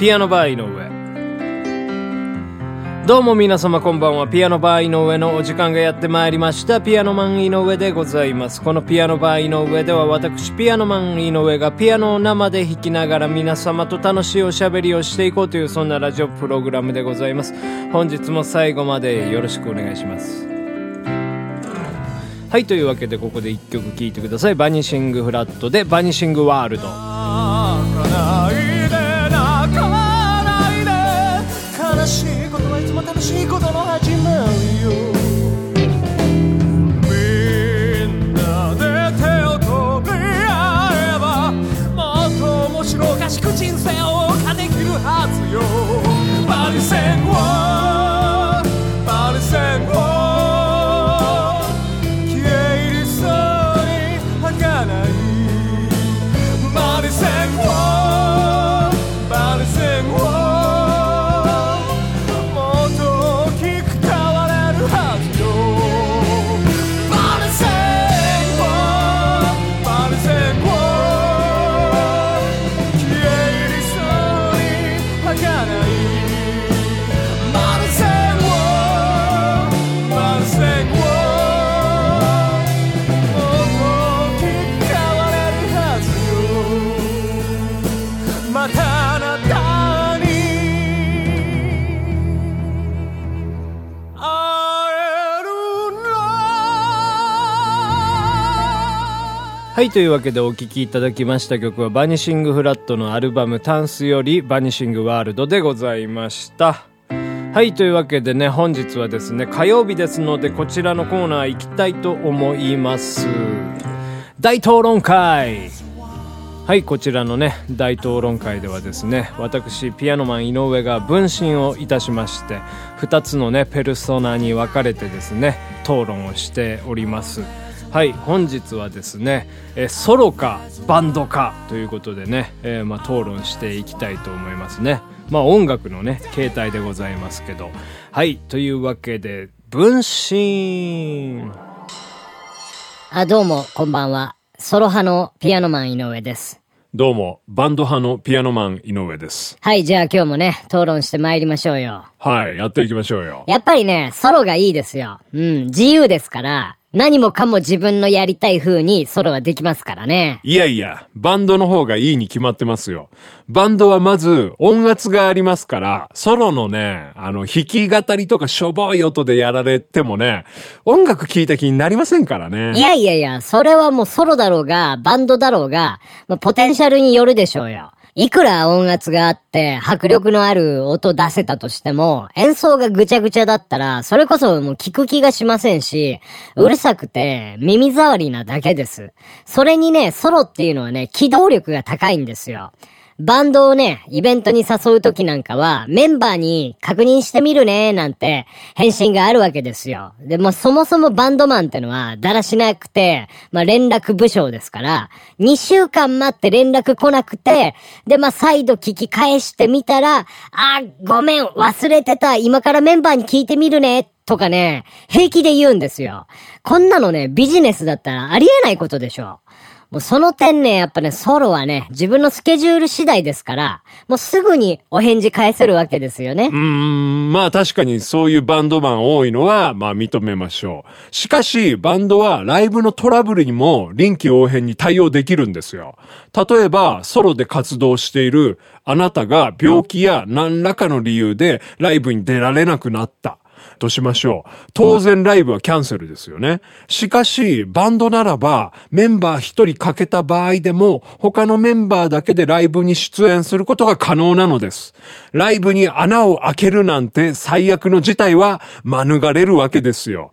ピアノバー井上どうも皆様こんばんは。ピアノバー井上のお時間がやってまいりました。ピアノマン井上でございます。このピアノバー井上では私ピアノマン井上がピアノを生で弾きながら皆様と楽しいおしゃべりをしていこうというそんなラジオプログラムでございます。本日も最後までよろしくお願いします。はい、というわけでここで一曲聴いてください。バニシングフラットでバニシングワールド。はい、というわけでお聴きいただきました曲はバニシングフラットのアルバムタンスよりバニシングワールドでございました。はい、というわけでね、本日はですね、火曜日ですので、こちらのコーナー行きたいと思います。大討論会はい、こちらのね、大討論会ではですね、私、ピアノマン井上が分身をいたしまして、二つのね、ペルソナに分かれてですね、討論をしております。はい、本日はですね、えソロかバンドかということでね、えーまあ、討論していきたいと思いますね。まあ音楽のね、形態でございますけど。はい、というわけで、分身あ、どうも、こんばんは。ソロ派のピアノマン井上です。どうも、バンド派のピアノマン井上です。はい、じゃあ今日もね、討論して参りましょうよ。はい、やっていきましょうよ。やっぱりね、ソロがいいですよ。うん、自由ですから、何もかも自分のやりたい風にソロはできますからね。いやいや、バンドの方がいいに決まってますよ。バンドはまず音圧がありますから、ソロのね、あの、弾き語りとかしょぼい音でやられてもね、音楽聴いた気になりませんからね。いやいやいや、それはもうソロだろうが、バンドだろうが、ポテンシャルによるでしょうよ。いくら音圧があって、迫力のある音出せたとしても、演奏がぐちゃぐちゃだったら、それこそもう聞く気がしませんし、うるさくて耳障りなだけです。それにね、ソロっていうのはね、機動力が高いんですよ。バンドをね、イベントに誘うときなんかは、メンバーに確認してみるね、なんて、返信があるわけですよ。で、もそもそもバンドマンってのは、だらしなくて、まあ、連絡部署ですから、2週間待って連絡来なくて、で、まあ、再度聞き返してみたら、あ、ごめん、忘れてた、今からメンバーに聞いてみるね、とかね、平気で言うんですよ。こんなのね、ビジネスだったらありえないことでしょ。もうその点ね、やっぱね、ソロはね、自分のスケジュール次第ですから、もうすぐにお返事返せるわけですよねう。ーん、まあ確かにそういうバンドマン多いのは、まあ認めましょう。しかし、バンドはライブのトラブルにも臨機応変に対応できるんですよ。例えば、ソロで活動しているあなたが病気や何らかの理由でライブに出られなくなった。としましょう。当然ライブはキャンセルですよね。しかし、バンドならば、メンバー一人欠けた場合でも、他のメンバーだけでライブに出演することが可能なのです。ライブに穴を開けるなんて最悪の事態は免れるわけですよ。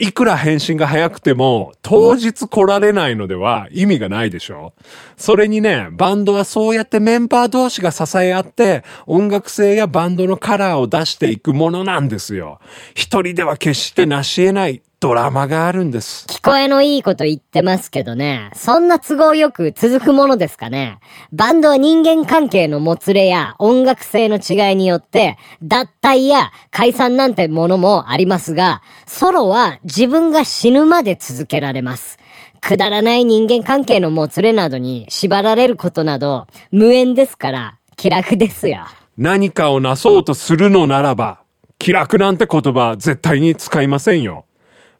いくら返信が早くても、当日来られないのでは意味がないでしょそれにね、バンドはそうやってメンバー同士が支え合って、音楽性やバンドのカラーを出していくものなんですよ。一人では決して成し得ないドラマがあるんです。聞こえのいいこと言ってますけどね、そんな都合よく続くものですかね。バンドは人間関係のもつれや音楽性の違いによって、脱退や解散なんてものもありますが、ソロは自分が死ぬまで続けられます。くだらない人間関係のもつれなどに縛られることなど無縁ですから気楽ですよ。何かをなそうとするのならば、気楽なんて言葉絶対に使いませんよ。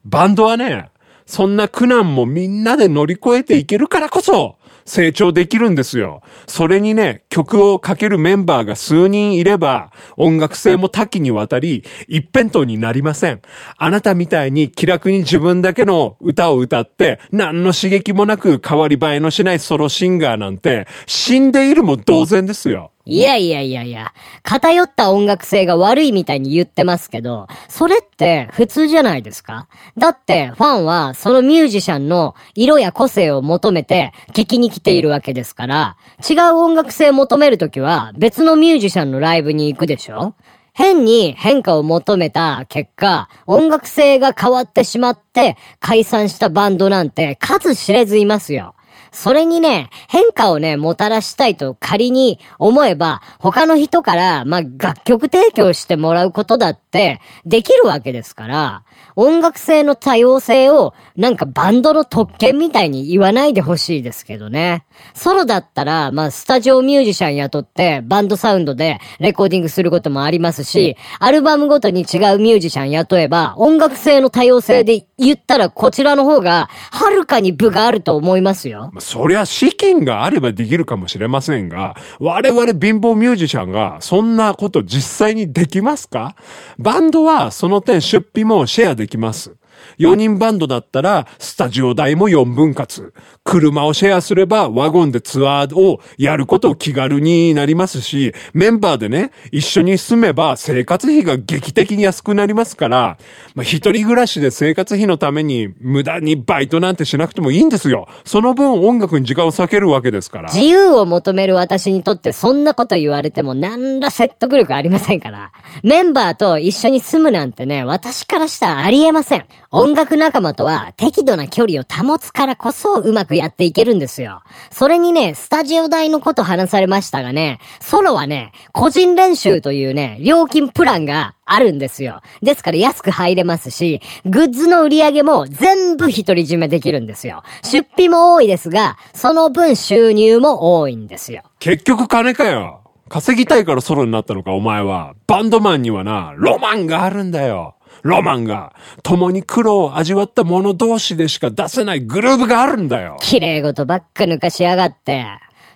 バンドはね、そんな苦難もみんなで乗り越えていけるからこそ、成長できるんですよ。それにね、曲をかけるメンバーが数人いれば、音楽性も多岐にわたり、一辺倒になりません。あなたみたいに気楽に自分だけの歌を歌って、何の刺激もなく変わり映えのしないソロシンガーなんて、死んでいるも同然ですよ。いやいやいやいや、偏った音楽性が悪いみたいに言ってますけど、それって普通じゃないですか。だってファンはそのミュージシャンの色や個性を求めて聞きに来ているわけですから、違う音楽性求めるときは別のミュージシャンのライブに行くでしょ。変に変化を求めた結果、音楽性が変わってしまって解散したバンドなんて数知れずいますよ。それにね、変化をね、もたらしたいと仮に思えば、他の人から、まあ、楽曲提供してもらうことだって、できるわけですから、音楽性の多様性を、なんかバンドの特権みたいに言わないでほしいですけどね。ソロだったら、まあ、スタジオミュージシャン雇って、バンドサウンドでレコーディングすることもありますし、アルバムごとに違うミュージシャン雇えば、音楽性の多様性で言ったらこちらの方が、はるかに部があると思いますよ。そりゃ資金があればできるかもしれませんが、我々貧乏ミュージシャンがそんなこと実際にできますか？バンドはその点出費もシェアできます。4人バンドだったら、スタジオ代も4分割。車をシェアすれば、ワゴンでツアーをやることを気軽になりますし、メンバーでね、一緒に住めば生活費が劇的に安くなりますから、まあ、一人暮らしで生活費のために無駄にバイトなんてしなくてもいいんですよ。その分音楽に時間を割けるわけですから。自由を求める私にとってそんなこと言われても何ら説得力ありませんから。メンバーと一緒に住むなんてね、私からしたらありえません。音楽仲間とは適度な距離を保つからこそうまくやっていけるんですよ。それにね、スタジオ代のこと話されましたがね、ソロはね、個人練習というね、料金プランがあるんですよ。ですから安く入れますし、グッズの売り上げも全部独り占めできるんですよ。出費も多いですが、その分収入も多いんですよ。結局金かよ。稼ぎたいからソロになったのか、お前は。バンドマンにはな、ロマンがあるんだよ。ロマンが、共に苦労を味わった者同士でしか出せないグルーブがあるんだよ。綺麗事ばっか抜かしやがって。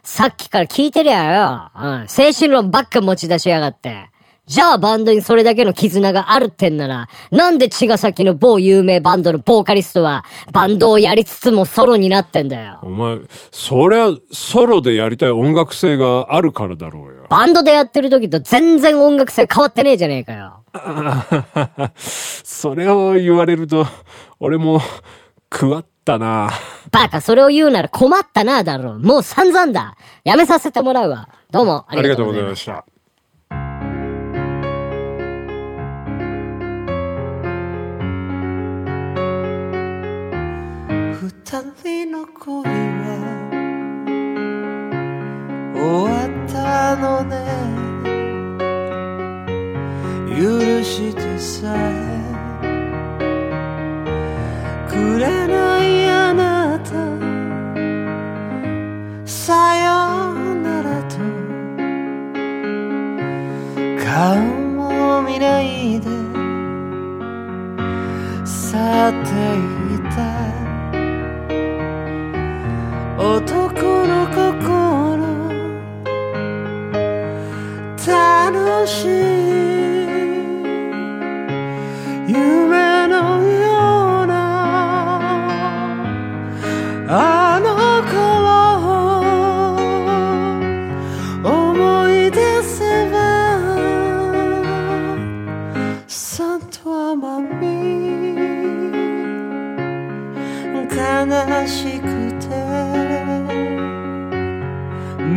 さっきから聞いてりゃよ。うん。精神論ばっか持ち出しやがって。じゃあバンドにそれだけの絆があるってんなら、なんで茅ヶ崎の某有名バンドのボーカリストは、バンドをやりつつもソロになってんだよ。お前、そりゃ、ソロでやりたい音楽性があるからだろうよ。バンドでやってる時と全然音楽性変わってねえじゃねえかよ。それを言われると、俺も、食わったな。バカ、それを言うなら困ったな、だろう。もう散々だ。やめさせてもらうわ。どうもあありがとうございま。した。二人の恋は終わっのね。許してさえ。くれないあなた。さよならと。顔も見ないで。去っていた。男の心。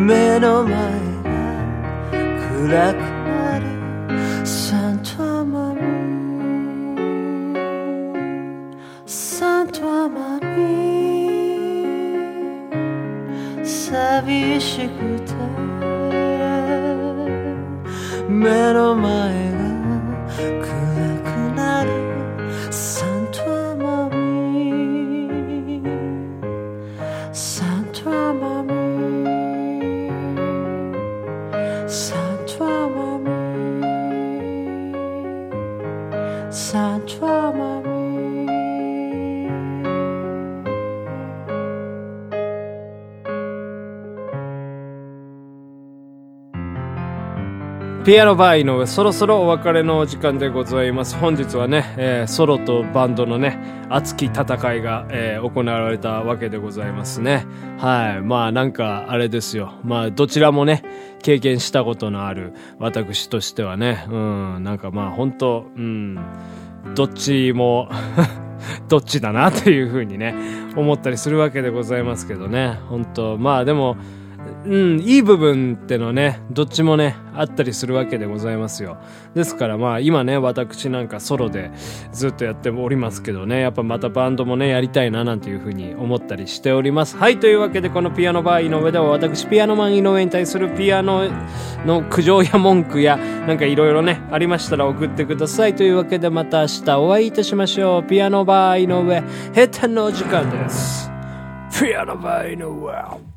目の前が暗くなる。サントアマミサントアマミ寂しくて。目の前ピアノバー井上、そろそろお別れのお時間でございます。本日はね、えーソロとバンドのね、熱き戦いが、えー行われたわけでございますね。はい。まあなんか、あれですよ。まあどちらもね、経験したことのある私としてはね、うん、なんかまあ本当うん、どっちも、どっちだなというふうにね、思ったりするわけでございますけどね。本当まあでも、うん、いい部分ってのね、どっちもね、あったりするわけでございますよ。ですからまあ今ね、私なんかソロでずっとやっておりますけどね、やっぱまたバンドもね、やりたいななんていうふうに思ったりしております。はい、というわけでこのピアノバー井上では私ピアノマン井上に対するピアノの苦情や文句やなんかいろいろね、ありましたら送ってください。というわけでまた明日お会いいたしましょう。ピアノバー井上、閉店のお時間です。ピアノバー井上。